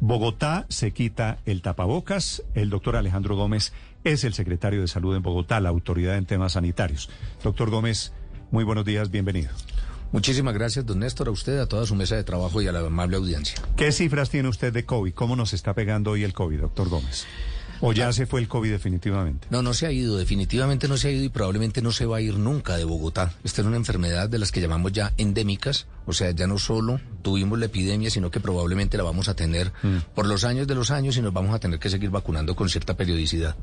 Bogotá se quita el tapabocas. El doctor Alejandro Gómez es el secretario de Salud en Bogotá, la autoridad en temas sanitarios. Doctor Gómez, muy buenos días, bienvenido. Muchísimas gracias, don Néstor, a usted, a toda su mesa de trabajo y a la amable audiencia. ¿Qué cifras tiene usted de COVID? ¿Cómo nos está pegando hoy el COVID, doctor Gómez? ¿O ya se fue el COVID definitivamente? No, no se ha ido, definitivamente no se ha ido y probablemente no se va a ir nunca de Bogotá. Esta es una enfermedad de las que llamamos ya endémicas, o sea, ya no solo tuvimos la epidemia, sino que probablemente la vamos a tener por los años de los años y nos vamos a tener que seguir vacunando con cierta periodicidad.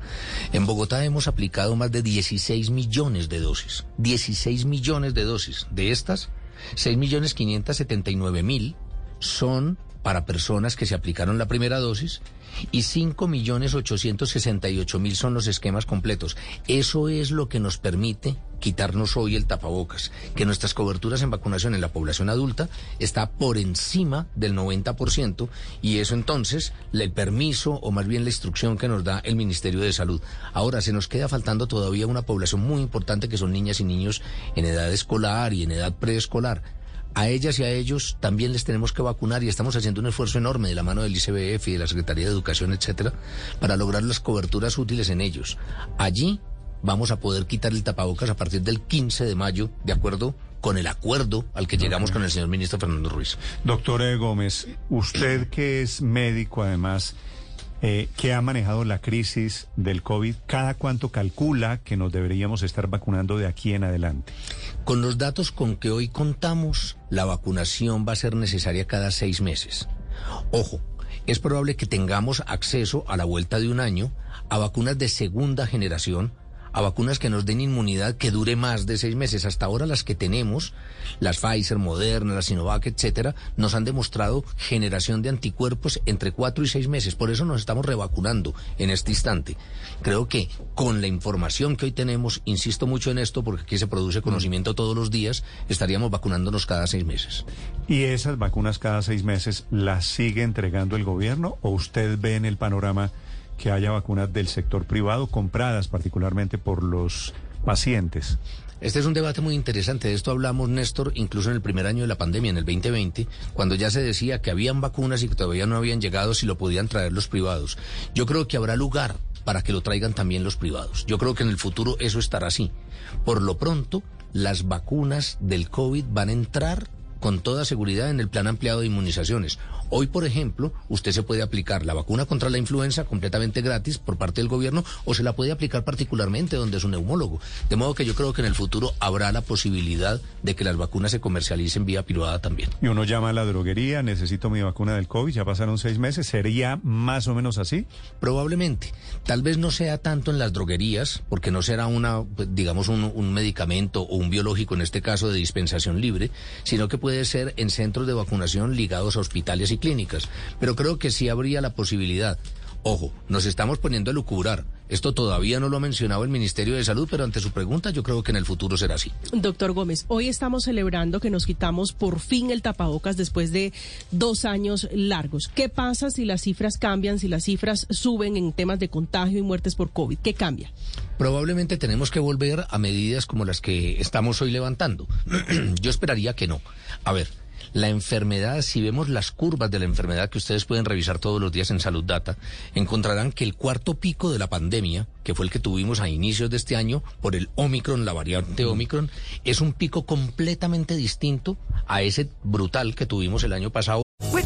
En Bogotá hemos aplicado más de 16 millones de dosis, 16 millones de dosis. De estas, 6 millones 579 mil son para personas que se aplicaron la primera dosis y 5 millones 868 mil son los esquemas completos. Eso es lo que nos permite quitarnos hoy el tapabocas, que nuestras coberturas en vacunación en la población adulta está por encima del 90% y eso entonces el permiso o más bien la instrucción que nos da el Ministerio de Salud. Ahora se nos queda faltando todavía una población muy importante que son niñas y niños en edad escolar y en edad preescolar a ellas y a ellos también les tenemos que vacunar y estamos haciendo un esfuerzo enorme de la mano del ICBF y de la Secretaría de Educación, etcétera, para lograr las coberturas útiles en ellos. Allí vamos a poder quitar el tapabocas a partir del 15 de mayo, de acuerdo con el acuerdo al que llegamos con el señor ministro Fernando Ruiz. Doctor E. Gómez, usted que es médico además, eh, que ha manejado la crisis del COVID, ¿cada cuánto calcula que nos deberíamos estar vacunando de aquí en adelante? Con los datos con que hoy contamos, la vacunación va a ser necesaria cada seis meses. Ojo, es probable que tengamos acceso a la vuelta de un año a vacunas de segunda generación, a vacunas que nos den inmunidad que dure más de seis meses. Hasta ahora las que tenemos, las Pfizer, Moderna, la Sinovac, etcétera, nos han demostrado generación de anticuerpos entre cuatro y seis meses. Por eso nos estamos revacunando en este instante. Creo que con la información que hoy tenemos, insisto mucho en esto porque aquí se produce conocimiento todos los días, estaríamos vacunándonos cada seis meses. ¿Y esas vacunas cada seis meses las sigue entregando el gobierno o usted ve en el panorama que haya vacunas del sector privado compradas particularmente por los pacientes? Este es un debate muy interesante. De esto hablamos, Néstor, incluso en el primer año de la pandemia, en el 2020, cuando ya se decía que habían vacunas y que todavía no habían llegado si lo podían traer los privados. Yo creo que habrá lugar para que lo traigan también los privados. Yo creo que en el futuro eso estará así. Por lo pronto, las vacunas del COVID van a entrar con toda seguridad en el plan ampliado de inmunizaciones. Hoy, por ejemplo, usted se puede aplicar la vacuna contra la influenza completamente gratis por parte del gobierno o se la puede aplicar particularmente donde es un neumólogo. De modo que yo creo que en el futuro habrá la posibilidad de que las vacunas se comercialicen vía privada también. Y uno llama a la droguería, necesito mi vacuna del COVID, ya pasaron seis meses, ¿sería más o menos así? Probablemente. Tal vez no sea tanto en las droguerías, porque no será una, pues, digamos, un, un medicamento o un biológico, en este caso de dispensación libre, sino que puede ser en centros de vacunación ligados a hospitales y clínicas. Pero creo que sí habría la posibilidad. Ojo, nos estamos poniendo a lucurar. Esto todavía no lo ha mencionado el Ministerio de Salud, pero ante su pregunta yo creo que en el futuro será así. Doctor Gómez, hoy estamos celebrando que nos quitamos por fin el tapabocas después de dos años largos. ¿Qué pasa si las cifras cambian, si las cifras suben en temas de contagio y muertes por COVID? ¿Qué cambia? Probablemente tenemos que volver a medidas como las que estamos hoy levantando. yo esperaría que no. A ver, la enfermedad, si vemos las curvas de la enfermedad que ustedes pueden revisar todos los días en Salud Data, encontrarán que el cuarto pico de la pandemia, que fue el que tuvimos a inicios de este año por el Omicron, la variante Omicron, es un pico completamente distinto a ese brutal que tuvimos el año pasado.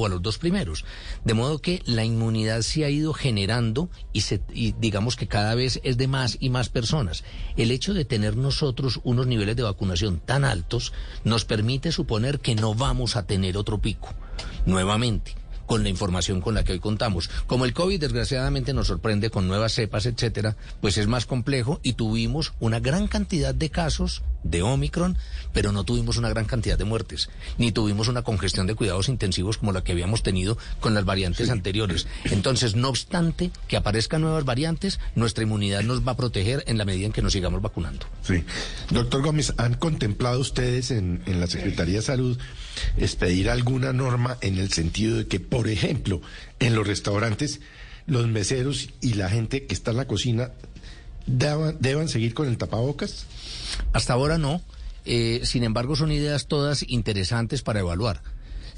O a los dos primeros. De modo que la inmunidad se ha ido generando y, se, y digamos que cada vez es de más y más personas. El hecho de tener nosotros unos niveles de vacunación tan altos nos permite suponer que no vamos a tener otro pico nuevamente con la información con la que hoy contamos. Como el COVID desgraciadamente nos sorprende con nuevas cepas, etcétera, pues es más complejo y tuvimos una gran cantidad de casos de Omicron, pero no tuvimos una gran cantidad de muertes, ni tuvimos una congestión de cuidados intensivos como la que habíamos tenido con las variantes anteriores. Entonces, no obstante que aparezcan nuevas variantes, nuestra inmunidad nos va a proteger en la medida en que nos sigamos vacunando. Sí. Doctor Gómez, ¿han contemplado ustedes en, en la Secretaría de Salud expedir alguna norma en el sentido de que, por ejemplo, en los restaurantes, los meseros y la gente que está en la cocina deban, seguir con el tapabocas? Hasta ahora no. Eh, sin embargo, son ideas todas interesantes para evaluar.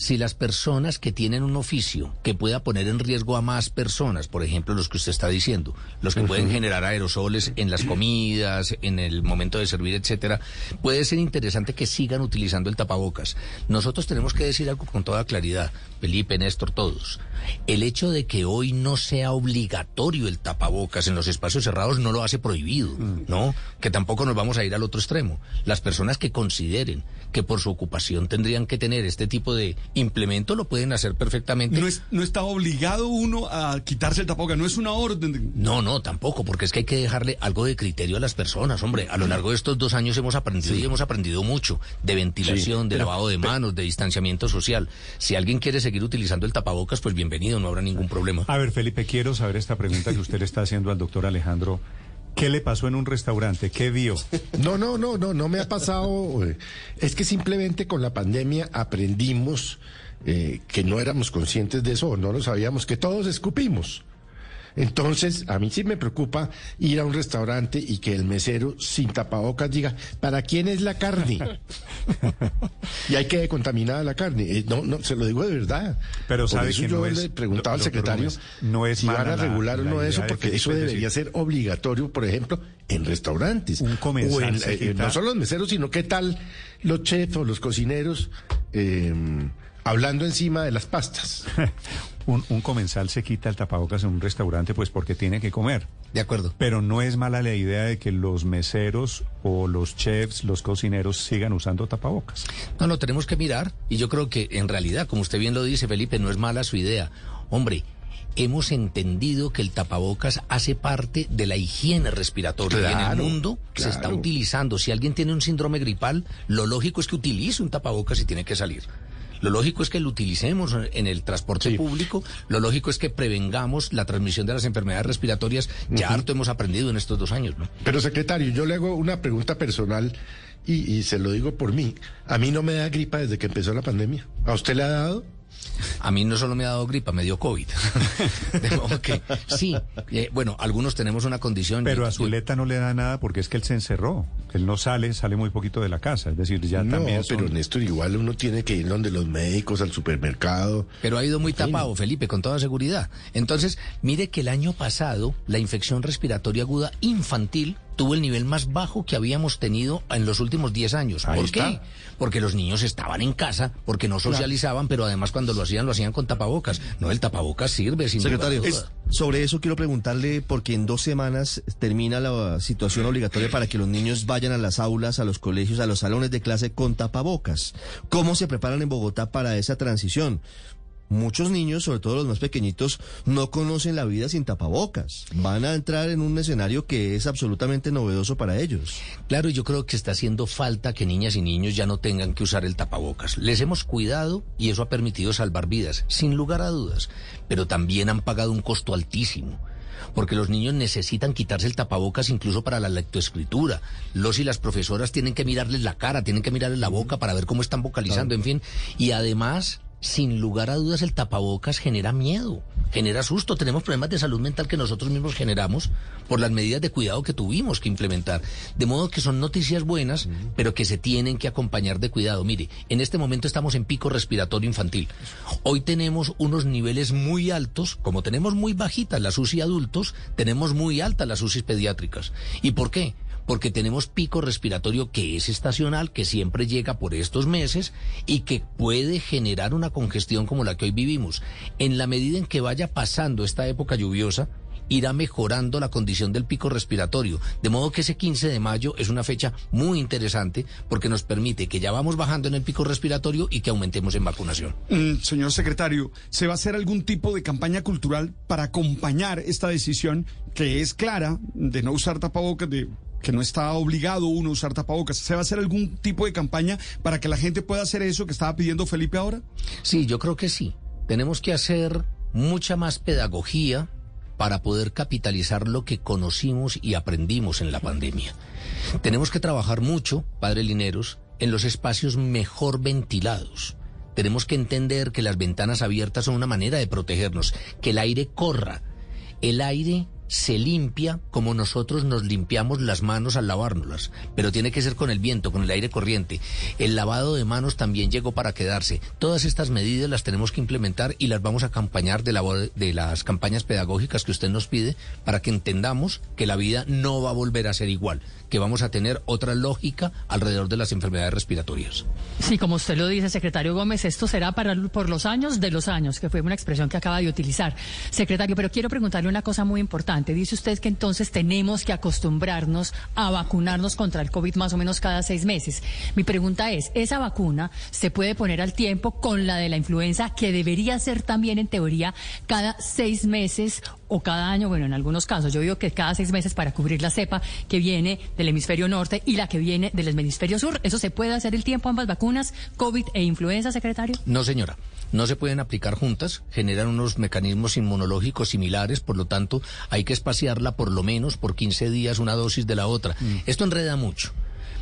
Si las personas que tienen un oficio que pueda poner en riesgo a más personas, por ejemplo, los que usted está diciendo, los que pueden generar aerosoles en las comidas, en el momento de servir, etcétera, puede ser interesante que sigan utilizando el tapabocas. Nosotros tenemos que decir algo con toda claridad, Felipe, Néstor, todos. El hecho de que hoy no sea obligatorio el tapabocas en los espacios cerrados no lo hace prohibido, ¿no? Que tampoco nos vamos a ir al otro extremo. Las personas que consideren que por su ocupación tendrían que tener este tipo de implemento lo pueden hacer perfectamente. No, es, no está obligado uno a quitarse el tapabocas, no es una orden. de- No, no, tampoco, porque es que hay que dejarle algo de criterio a las personas, hombre. A lo largo de estos dos años hemos aprendido y hemos aprendido mucho de ventilación, de lavado de manos, de distanciamiento social. Si alguien quiere seguir utilizando el tapabocas, pues bienvenido, no habrá ningún problema. A ver, Felipe, quiero saber esta pregunta que usted le está haciendo al doctor Alejandro. ¿Qué le pasó en un restaurante? ¿Qué vio? No, no, no, no, no me ha pasado. eh, Es que simplemente con la pandemia aprendimos eh, que no éramos conscientes de eso, no lo sabíamos, que todos escupimos. Entonces, a mí sí me preocupa ir a un restaurante y que el mesero sin tapabocas diga, ¿para quién es la carne? y hay que contaminada la carne. Eh, No, no, se lo digo de verdad. Pero Por sabe eso que yo no es- le preguntaba al secretario no es si van a la- regular o no eso, porque eso es debería decir- ser obligatorio, por ejemplo, en restaurantes. Un comensal O en, se eh, quita- no solo los meseros, sino qué tal los chefs o los cocineros eh, hablando encima de las pastas. un, un comensal se quita el tapabocas en un restaurante pues porque tiene que comer. De acuerdo. Pero no es mala la idea de que los meseros o los chefs, los cocineros sigan usando tapabocas. No, lo tenemos que mirar y yo creo que en realidad, como usted bien lo dice, Felipe, no es mala su idea. Hombre, hemos entendido que el tapabocas hace parte de la higiene respiratoria en el Claro, mundo se está utilizando. Si alguien tiene un síndrome gripal, lo lógico es que utilice un tapabocas y tiene que salir. Lo lógico es que lo utilicemos en el transporte público, lo lógico es que prevengamos la transmisión de las enfermedades respiratorias. Ya harto hemos aprendido en estos dos años, ¿no? Pero secretario, yo le hago una pregunta personal y, y se lo digo por mí. A mí no me da gripa desde que empezó la pandemia. ¿A usted le ha dado? A mí no solo me ha dado gripa, me dio COVID. De modo que, sí, eh, bueno, algunos tenemos una condición. Pero yo- a Zuleta no le da nada porque es que él se encerró. Él no sale, sale muy poquito de la casa. Es decir, ya no, también pero son- Néstor, igual uno tiene que ir donde los médicos, al supermercado. Pero ha ido muy tapado, Felipe, con toda seguridad. Entonces, mire que el año pasado la infección respiratoria aguda infantil tuvo el nivel más bajo que habíamos tenido en los últimos 10 años. Ahí ¿Por está. qué? Porque los niños estaban en casa, porque no socializaban, pero además cuando lo hacían, lo hacían con tapabocas. No, el tapabocas sirve, sin Secretario, sobre eso quiero preguntarle, porque en dos semanas termina la situación obligatoria para que los niños vayan a las aulas, a los colegios, a los salones de clase con tapabocas. ¿Cómo se preparan en Bogotá para esa transición? Muchos niños, sobre todo los más pequeñitos, no conocen la vida sin tapabocas. Van a entrar en un escenario que es absolutamente novedoso para ellos. Claro, yo creo que está haciendo falta que niñas y niños ya no tengan que usar el tapabocas. Les hemos cuidado y eso ha permitido salvar vidas, sin lugar a dudas, pero también han pagado un costo altísimo. Porque los niños necesitan quitarse el tapabocas incluso para la lectoescritura. Los y las profesoras tienen que mirarles la cara, tienen que mirarles la boca para ver cómo están vocalizando, en fin. Y además, sin lugar a dudas, el tapabocas genera miedo, genera susto. Tenemos problemas de salud mental que nosotros mismos generamos por las medidas de cuidado que tuvimos que implementar. De modo que son noticias buenas, pero que se tienen que acompañar de cuidado. Mire, en este momento estamos en pico respiratorio infantil. Hoy tenemos unos niveles muy altos, como tenemos muy bajitas las UCI adultos, tenemos muy altas las UCI pediátricas. ¿Y por qué? Porque tenemos pico respiratorio que es estacional, que siempre llega por estos meses y que puede generar una congestión como la que hoy vivimos. En la medida en que vaya pasando esta época lluviosa, irá mejorando la condición del pico respiratorio. De modo que ese 15 de mayo es una fecha muy interesante porque nos permite que ya vamos bajando en el pico respiratorio y que aumentemos en vacunación. Mm, señor secretario, ¿se va a hacer algún tipo de campaña cultural para acompañar esta decisión que es clara de no usar tapabocas, de que no está obligado uno a usar tapabocas. ¿Se va a hacer algún tipo de campaña para que la gente pueda hacer eso que estaba pidiendo Felipe ahora? Sí, yo creo que sí. Tenemos que hacer mucha más pedagogía para poder capitalizar lo que conocimos y aprendimos en la pandemia. Tenemos que trabajar mucho, padre Lineros, en los espacios mejor ventilados. Tenemos que entender que las ventanas abiertas son una manera de protegernos, que el aire corra. El aire se limpia como nosotros nos limpiamos las manos al lavárnoslas, pero tiene que ser con el viento, con el aire corriente. El lavado de manos también llegó para quedarse. Todas estas medidas las tenemos que implementar y las vamos a acompañar de, la, de las campañas pedagógicas que usted nos pide para que entendamos que la vida no va a volver a ser igual, que vamos a tener otra lógica alrededor de las enfermedades respiratorias. Sí, como usted lo dice, secretario Gómez, esto será para por los años de los años, que fue una expresión que acaba de utilizar. Secretario, pero quiero preguntarle una cosa muy importante. Dice usted que entonces tenemos que acostumbrarnos a vacunarnos contra el COVID más o menos cada seis meses. Mi pregunta es, ¿esa vacuna se puede poner al tiempo con la de la influenza, que debería ser también en teoría cada seis meses o cada año? Bueno, en algunos casos yo digo que cada seis meses para cubrir la cepa que viene del hemisferio norte y la que viene del hemisferio sur. ¿Eso se puede hacer el tiempo ambas vacunas, COVID e influenza, secretario? No, señora no se pueden aplicar juntas, generan unos mecanismos inmunológicos similares, por lo tanto hay que espaciarla por lo menos por 15 días una dosis de la otra. Mm. Esto enreda mucho,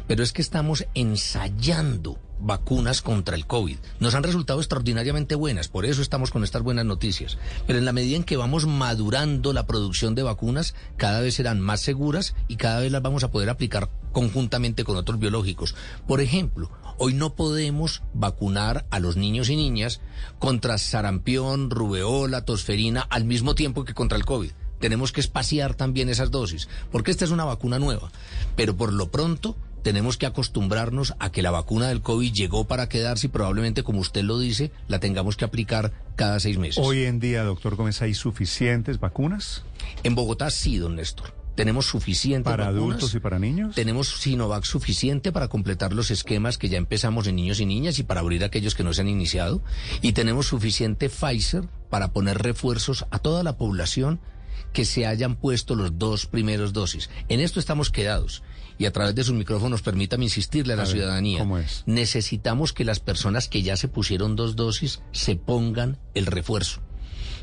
pero es que estamos ensayando vacunas contra el COVID. Nos han resultado extraordinariamente buenas, por eso estamos con estas buenas noticias. Pero en la medida en que vamos madurando la producción de vacunas, cada vez serán más seguras y cada vez las vamos a poder aplicar conjuntamente con otros biológicos. Por ejemplo, hoy no podemos vacunar a los niños y niñas contra sarampión, rubeola, tosferina al mismo tiempo que contra el COVID tenemos que espaciar también esas dosis, porque esta es una vacuna nueva. Pero por lo pronto tenemos que acostumbrarnos a que la vacuna del COVID llegó para quedarse y probablemente, como usted lo dice, la tengamos que aplicar cada seis meses. Hoy en día, doctor Gómez, ¿hay suficientes vacunas? En Bogotá sí, don Néstor. Tenemos suficiente ¿Para adultos y para niños? Tenemos Sinovac suficiente para completar los esquemas que ya empezamos en niños y niñas y para abrir aquellos que no se han iniciado. Y tenemos suficiente Pfizer para poner refuerzos a toda la población que se hayan puesto los dos primeros dosis. En esto estamos quedados y a través de sus micrófonos permítame insistirle a la ciudadanía. Necesitamos que las personas que ya se pusieron dos dosis se pongan el refuerzo.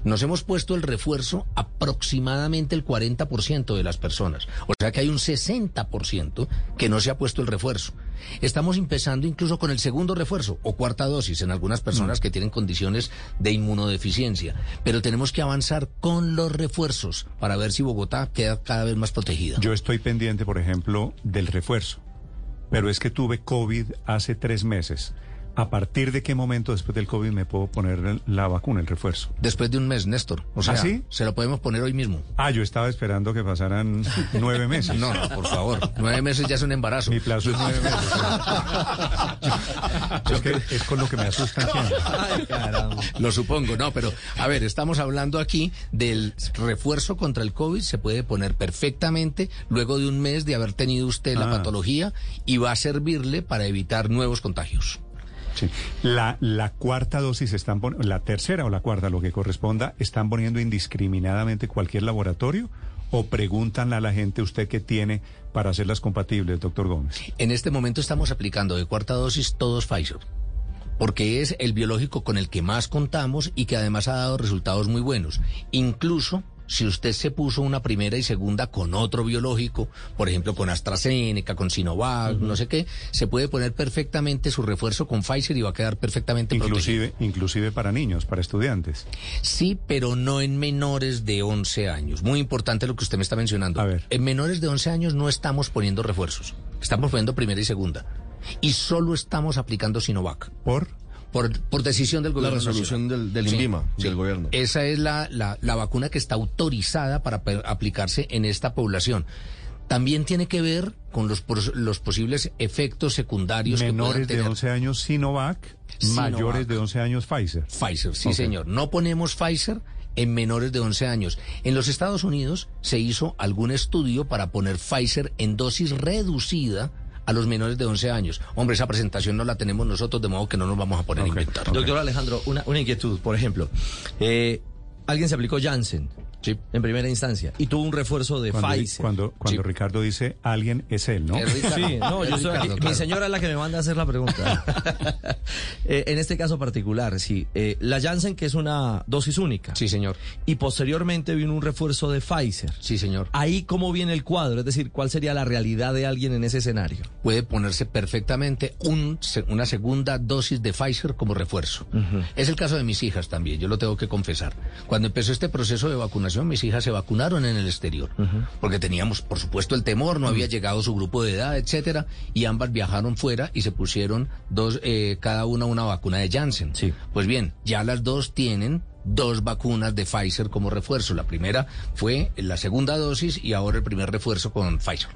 Nos hemos puesto el refuerzo aproximadamente el 40% de las personas. O sea que hay un 60% que no se ha puesto el refuerzo. Estamos empezando incluso con el segundo refuerzo o cuarta dosis en algunas personas mm. que tienen condiciones de inmunodeficiencia. Pero tenemos que avanzar con los refuerzos para ver si Bogotá queda cada vez más protegida. Yo estoy pendiente, por ejemplo, del refuerzo. Pero es que tuve COVID hace tres meses. ¿A partir de qué momento después del COVID me puedo poner la vacuna, el refuerzo? Después de un mes, Néstor. O sea, ¿Ah, se lo podemos poner hoy mismo. Ah, yo estaba esperando que pasaran nueve meses. No, no, por favor. Nueve meses ya es un embarazo. Mi plazo es nueve meses. es, que es con lo que me asustan Ay, Lo supongo, no, pero a ver, estamos hablando aquí del refuerzo contra el COVID. Se puede poner perfectamente luego de un mes de haber tenido usted la ah. patología y va a servirle para evitar nuevos contagios. Sí. La, cuarta dosis están la tercera o la cuarta, lo que corresponda, están poniendo indiscriminadamente cualquier laboratorio o preguntan a la gente usted qué tiene para hacerlas compatibles, doctor Gómez. En este momento estamos aplicando de cuarta dosis todos Pfizer porque es el biológico con el que más contamos y que además ha dado resultados muy buenos. Incluso si usted se puso una primera y segunda con otro biológico, por ejemplo con AstraZeneca, con Sinovac, no sé qué, se puede poner perfectamente su refuerzo con Pfizer y va a quedar perfectamente inclusive, protegido. Inclusive para niños, para estudiantes. Sí, pero no en menores de 11 años. Muy importante lo que usted me está mencionando. A ver. En menores de 11 años no estamos poniendo refuerzos. Estamos poniendo primera y segunda. Y solo estamos aplicando Sinovac. ¿Por? Por, decisión del gobierno. La resolución del, del INVIMA, del gobierno. Esa es la, la, vacuna que está autorizada para aplicarse en esta población. también tiene que ver con los, los posibles efectos secundarios que Menores de tener. 11 años Sinovac, Sinovac. mayores de 11 años Pfizer. Pfizer, sí señor. No ponemos Pfizer en menores de 11 años. En los Estados Unidos se hizo algún estudio para poner Pfizer en dosis reducida a los menores de 11 años. Hombre, esa presentación no la tenemos nosotros, de modo que no nos vamos a poner a inventar. Doctor Alejandro, una, una inquietud, por ejemplo. Eh, alguien se aplicó Janssen en primera instancia y tuvo un refuerzo de Cuando, Pfizer. cuando, cuando Ricardo dice alguien es él, ¿no? Sí, no, yo soy aquí- mi señora es la que me manda a hacer la pregunta. Eh, en este caso particular, sí. eh, la Janssen, que es una dosis única. Sí, señor. Y posteriormente vino un refuerzo de Pfizer. Sí, señor. Ahí, ¿cómo viene el cuadro? Es decir, ¿cuál sería la realidad de alguien en ese escenario? Puede ponerse perfectamente un, una segunda dosis de Pfizer como refuerzo. Es el caso de mis hijas también, yo lo tengo que confesar. Cuando empezó este proceso de vacunación, mis hijas se vacunaron en el exterior, porque teníamos, por supuesto, el temor, no había llegado su grupo de edad, etcétera, y ambas viajaron fuera y se pusieron dos, eh, cada una una vacuna de Janssen. Pues bien, ya las dos tienen dos vacunas de Pfizer como refuerzo. La primera fue la segunda dosis y ahora el primer refuerzo con Pfizer.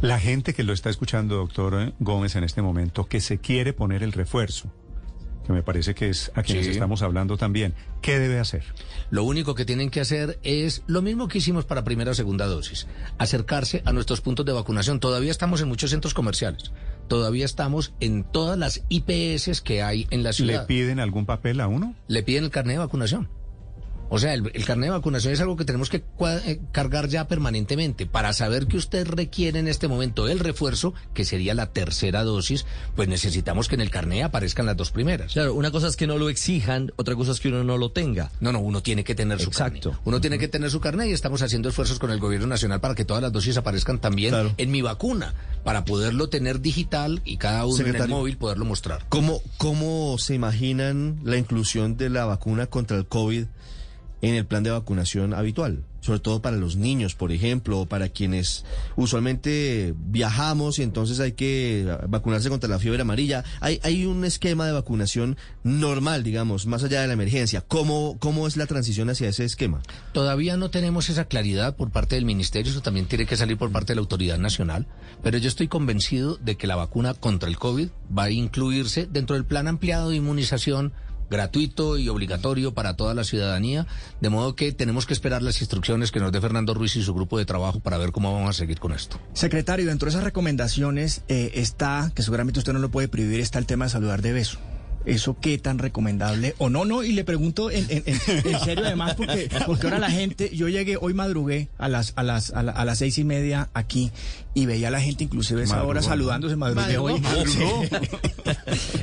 La gente que lo está escuchando, doctor eh, Gómez, en este momento, que se quiere poner el refuerzo, que me parece que es a quienes Sí. estamos hablando también, ¿qué debe hacer? Lo único que tienen que hacer es lo mismo que hicimos para primera o segunda dosis, acercarse a nuestros puntos de vacunación. Todavía estamos en muchos centros comerciales, todavía estamos en todas las IPS que hay en la ¿Le ciudad. piden algún papel a uno? Le piden el carnet de vacunación. O sea, el, el carnet de vacunación es algo que tenemos que cua- eh, cargar ya permanentemente para saber que usted requiere en este momento el refuerzo, que sería la tercera dosis, pues necesitamos que en el carnet aparezcan las dos primeras. Claro, una cosa es que no lo exijan, otra cosa es que uno no lo tenga. No, no, uno tiene que tener su Exacto. carnet. Uno tiene que tener su carnet y estamos haciendo esfuerzos con el gobierno nacional para que todas las dosis aparezcan también en mi vacuna, para poderlo tener digital y cada uno en el móvil poderlo mostrar. ¿Cómo, ¿Cómo se imaginan la inclusión de la vacuna contra el COVID en el plan de vacunación habitual? Sobre todo para los niños, por ejemplo, para quienes usualmente viajamos y entonces hay que vacunarse contra la fiebre amarilla. Hay, hay un esquema de vacunación normal, digamos, más allá de la emergencia. ¿Cómo, ¿Cómo es la transición hacia ese esquema? Todavía no tenemos esa claridad por parte del ministerio, eso también tiene que salir por parte de la autoridad nacional, pero yo estoy convencido de que la vacuna contra el COVID va a incluirse dentro del plan ampliado de inmunización gratuito y obligatorio para toda la ciudadanía, de modo que tenemos que esperar las instrucciones que nos dé Fernando Ruiz y su grupo de trabajo para ver cómo vamos a seguir con esto. Secretario, dentro de esas recomendaciones eh, está, que seguramente usted no lo puede prohibir, está el tema de saludar de beso. ¿Eso qué tan recomendable? O no, no, y le pregunto en, en- en- serio además, porque, porque ahora la gente, yo llegué, hoy madrugué a las, a las, a, a las seis y media aquí y veía a la gente inclusive esa hora saludándose, Madrugó. hoy. Madrugó.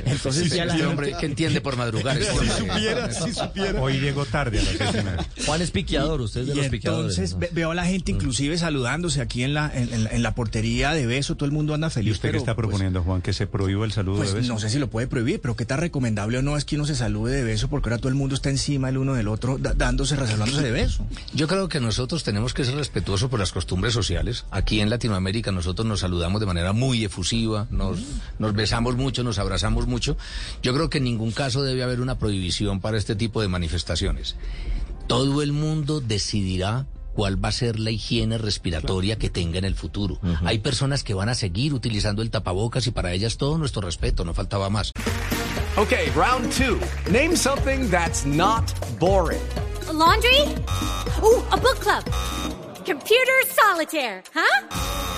Entonces ya la Sí, gente- hombre, ¿qué entiende por madrugar? Hoy llegó tarde a las seis y media. Juan es piqueador, usted es de Y los piqueadores. entonces ¿no? ve- veo a la gente inclusive saludándose aquí en la, en, en la- en la portería de beso, todo el mundo anda feliz. ¿Y usted qué está pues, proponiendo, Juan, que se prohíba el saludo Pues de beso? no sé si lo puede prohibir, pero qué tan recomendable o no es que uno se salude de beso porque ahora todo el mundo está encima el uno del otro da- dándose, resalándose de beso. Yo creo que nosotros tenemos que ser respetuosos por las costumbres sociales. Aquí en Latinoamérica nosotros nos saludamos de manera muy efusiva, nos, nos besamos mucho, nos abrazamos mucho. Yo creo que en ningún caso debe haber una prohibición para este tipo de manifestaciones. Todo el mundo decidirá cuál va a ser la higiene respiratoria que tenga en el futuro. Hay personas que van a seguir utilizando el tapabocas y para ellas todo nuestro respeto, no faltaba más. Okay, round two. Name something that's not boring. laundry? Ooh, a book club. Computer solitaire, huh?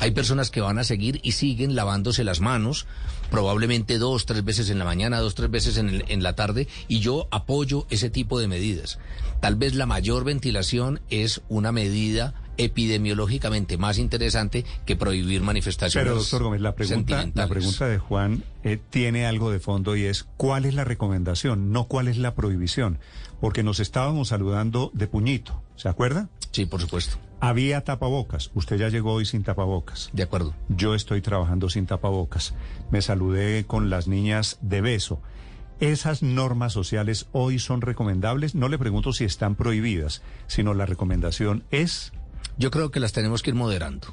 Hay personas que van a seguir y siguen lavándose las manos, probablemente dos, tres veces en la mañana, dos, tres veces en, el- en la tarde, y yo apoyo ese tipo de medidas. Tal vez la mayor ventilación es una medida epidemiológicamente más interesante que prohibir manifestaciones. Pero, doctor Gómez, la pregunta, la pregunta de Juan eh, tiene algo de fondo y es ¿cuál es la recomendación? No cuál es la prohibición. Porque nos estábamos saludando de puñito, ¿se acuerda? Sí, por supuesto. Había tapabocas. Usted ya llegó hoy sin tapabocas. De acuerdo. Yo estoy trabajando sin tapabocas. Me saludé con las niñas de beso. ¿Esas normas sociales hoy son recomendables? No le pregunto si están prohibidas, sino la recomendación es... Yo creo que las tenemos que ir moderando.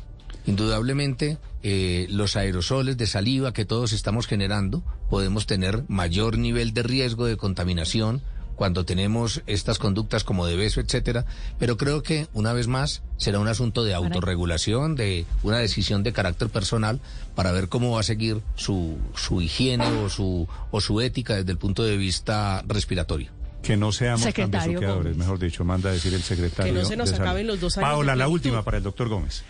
Indudablemente, eh, los aerosoles de saliva que todos estamos generando, podemos tener mayor nivel de riesgo de contaminación cuando tenemos estas conductas como de beso, etcétera, pero creo que una vez más será un asunto de autorregulación, de una decisión de carácter personal para ver cómo va a seguir su, su higiene o su, o su ética desde el punto de vista respiratorio. Que no seamos Secretario tan Gómez. mejor dicho, manda a decir el secretario. Que no se nos acaben los dos años Paola, la última para el doctor Gómez.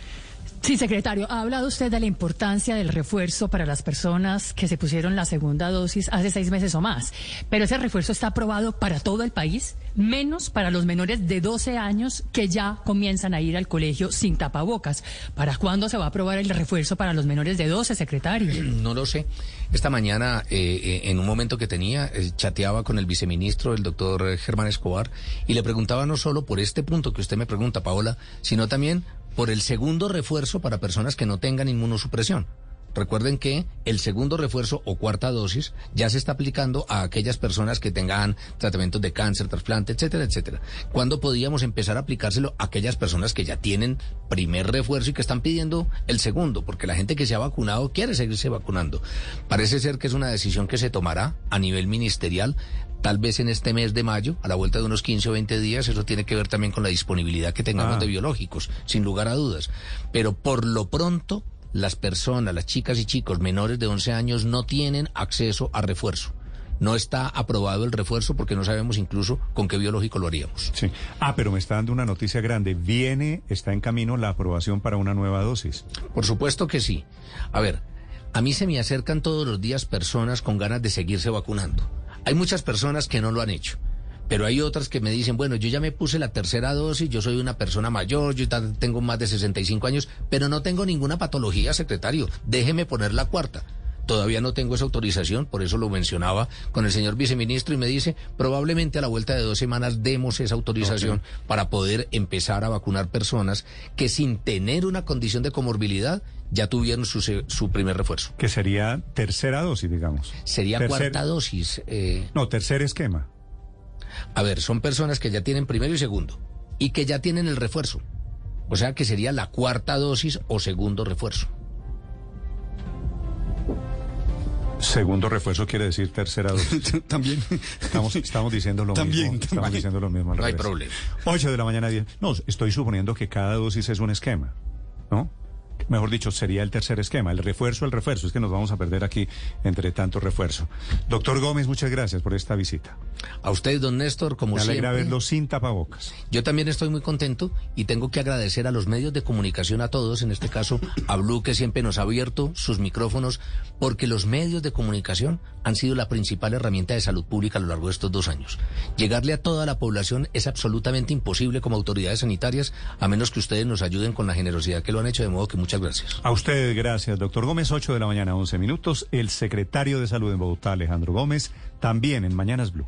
Sí, secretario, ha hablado usted de la importancia del refuerzo para las personas que se pusieron la segunda dosis hace seis meses o más. Pero ese refuerzo está aprobado para todo el país, menos para los menores de 12 años que ya comienzan a ir al colegio sin tapabocas. ¿Para cuándo se va a aprobar el refuerzo para los menores de 12, secretario? No lo sé. Esta mañana, eh, eh, en un momento que tenía, eh, chateaba con el viceministro, el doctor Germán Escobar, y le preguntaba no solo por este punto que usted me pregunta, Paola, sino también por el segundo refuerzo para personas que no tengan inmunosupresión. Recuerden que el segundo refuerzo o cuarta dosis ya se está aplicando a aquellas personas que tengan tratamientos de cáncer, trasplante, etcétera, etcétera. ¿Cuándo podíamos empezar a aplicárselo a aquellas personas que ya tienen primer refuerzo y que están pidiendo el segundo? Porque la gente que se ha vacunado quiere seguirse vacunando. Parece ser que es una decisión que se tomará a nivel ministerial tal vez en este mes de mayo, a la vuelta de unos 15 o 20 días, eso tiene que ver también con la disponibilidad que tengamos Ah. de biológicos, sin lugar a dudas. Pero por lo pronto, las personas, las chicas y chicos menores de 11 años no tienen acceso a refuerzo. No está aprobado el refuerzo porque no sabemos incluso con qué biológico lo haríamos. Sí. Ah, pero me está dando una noticia grande. Viene, está en camino la aprobación para una nueva dosis. Por supuesto que sí. A ver, a mí se me acercan todos los días personas con ganas de seguirse vacunando. Hay muchas personas que no lo han hecho. Pero hay otras que me dicen, bueno, yo ya me puse la tercera dosis, yo soy una persona mayor, yo tengo más de 65 años, pero no tengo ninguna patología, secretario. Déjeme poner la cuarta. Todavía no tengo esa autorización, por eso lo mencionaba con el señor viceministro y me dice, probablemente a la vuelta de dos semanas demos esa autorización para poder empezar a vacunar personas que sin tener una condición de comorbilidad ya tuvieron su, su primer refuerzo. Que sería tercera dosis, digamos. Sería Tercer- cuarta dosis. eh, No, tercer esquema. A ver, son personas que ya tienen primero y segundo y que ya tienen el refuerzo. O sea que sería la cuarta dosis o segundo refuerzo. Segundo refuerzo quiere decir tercera dosis. También. Estamos, estamos diciendo lo También, mismo. Estamos también. diciendo lo mismo. al No hay problema. 8 de la mañana, 10. No, estoy suponiendo que cada dosis es un esquema, ¿no? Mejor dicho, sería el tercer esquema, el refuerzo, el refuerzo. Es que nos vamos a perder aquí entre tanto refuerzo. Doctor Gómez, muchas gracias por esta visita. A usted, don Néstor, como Me alegra siempre. verlo sin tapabocas. Yo también estoy muy contento y tengo que agradecer a los medios de comunicación, a todos, en este caso a Blue, que siempre nos ha abierto sus micrófonos, porque los medios de comunicación han sido la principal herramienta de salud pública a lo largo de estos dos años. Llegarle a toda la población es absolutamente imposible como autoridades sanitarias, a menos que ustedes nos ayuden con la generosidad que lo han hecho, de modo que muchas gracias. A usted, gracias, doctor Gómez. 8 de la mañana, 11 minutos. El secretario de Salud en Bogotá, Alejandro Gómez, también en Mañanas Blue.